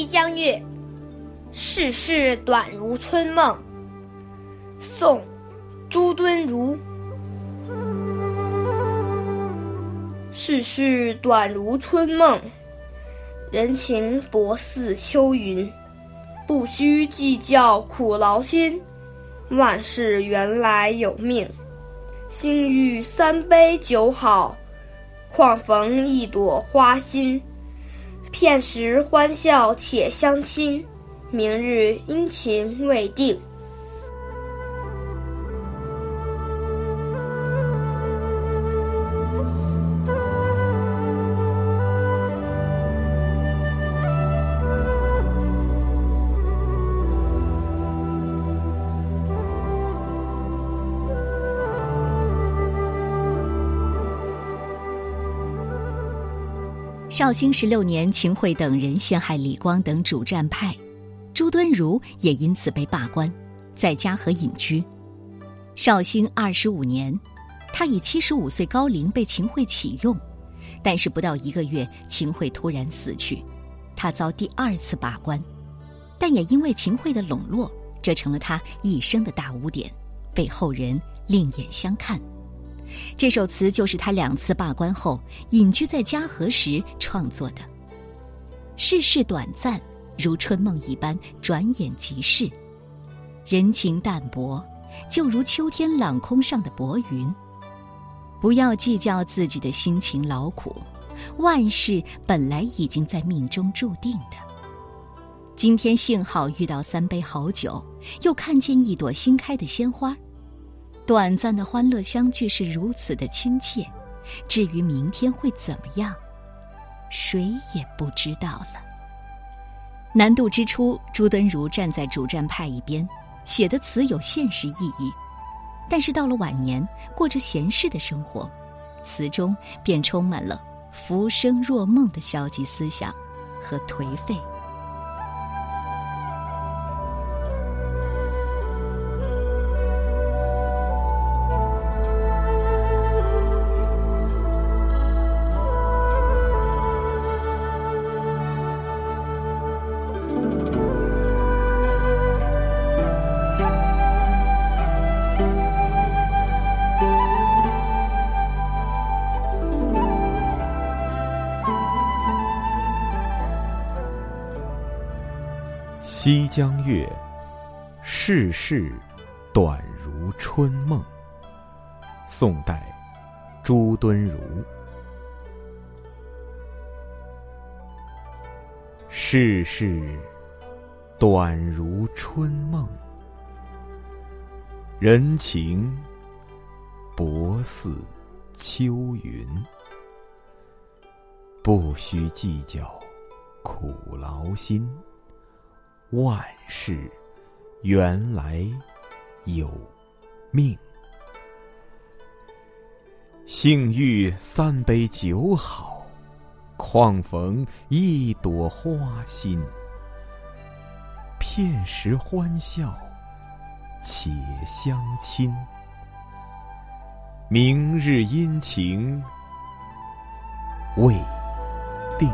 西江月·世事短如春梦。宋·朱敦儒。世事短如春梦，人情薄似秋云。不须计较苦劳心，万事原来有命。心遇三杯酒好，况逢一朵花心。片时欢笑且相亲，明日阴晴未定。绍兴十六年，秦桧等人陷害李光等主战派，朱敦儒也因此被罢官，在嘉禾隐居。绍兴二十五年，他以七十五岁高龄被秦桧启用，但是不到一个月，秦桧突然死去，他遭第二次罢官，但也因为秦桧的笼络，这成了他一生的大污点，被后人另眼相看。这首词就是他两次罢官后隐居在嘉禾时创作的。世事短暂，如春梦一般，转眼即逝。人情淡薄，就如秋天朗空上的薄云。不要计较自己的辛勤劳苦，万事本来已经在命中注定的。今天幸好遇到三杯好酒，又看见一朵新开的鲜花。短暂的欢乐相聚是如此的亲切，至于明天会怎么样，谁也不知道了。南渡之初，朱敦儒站在主战派一边，写的词有现实意义；但是到了晚年，过着闲适的生活，词中便充满了浮生若梦的消极思想和颓废。西江月，世事短如春梦。宋代，朱敦儒。世事短如春梦，人情薄似秋云。不须计较苦劳心。万事原来有命，幸遇三杯酒好，况逢一朵花心。片时欢笑且相亲，明日阴晴未定。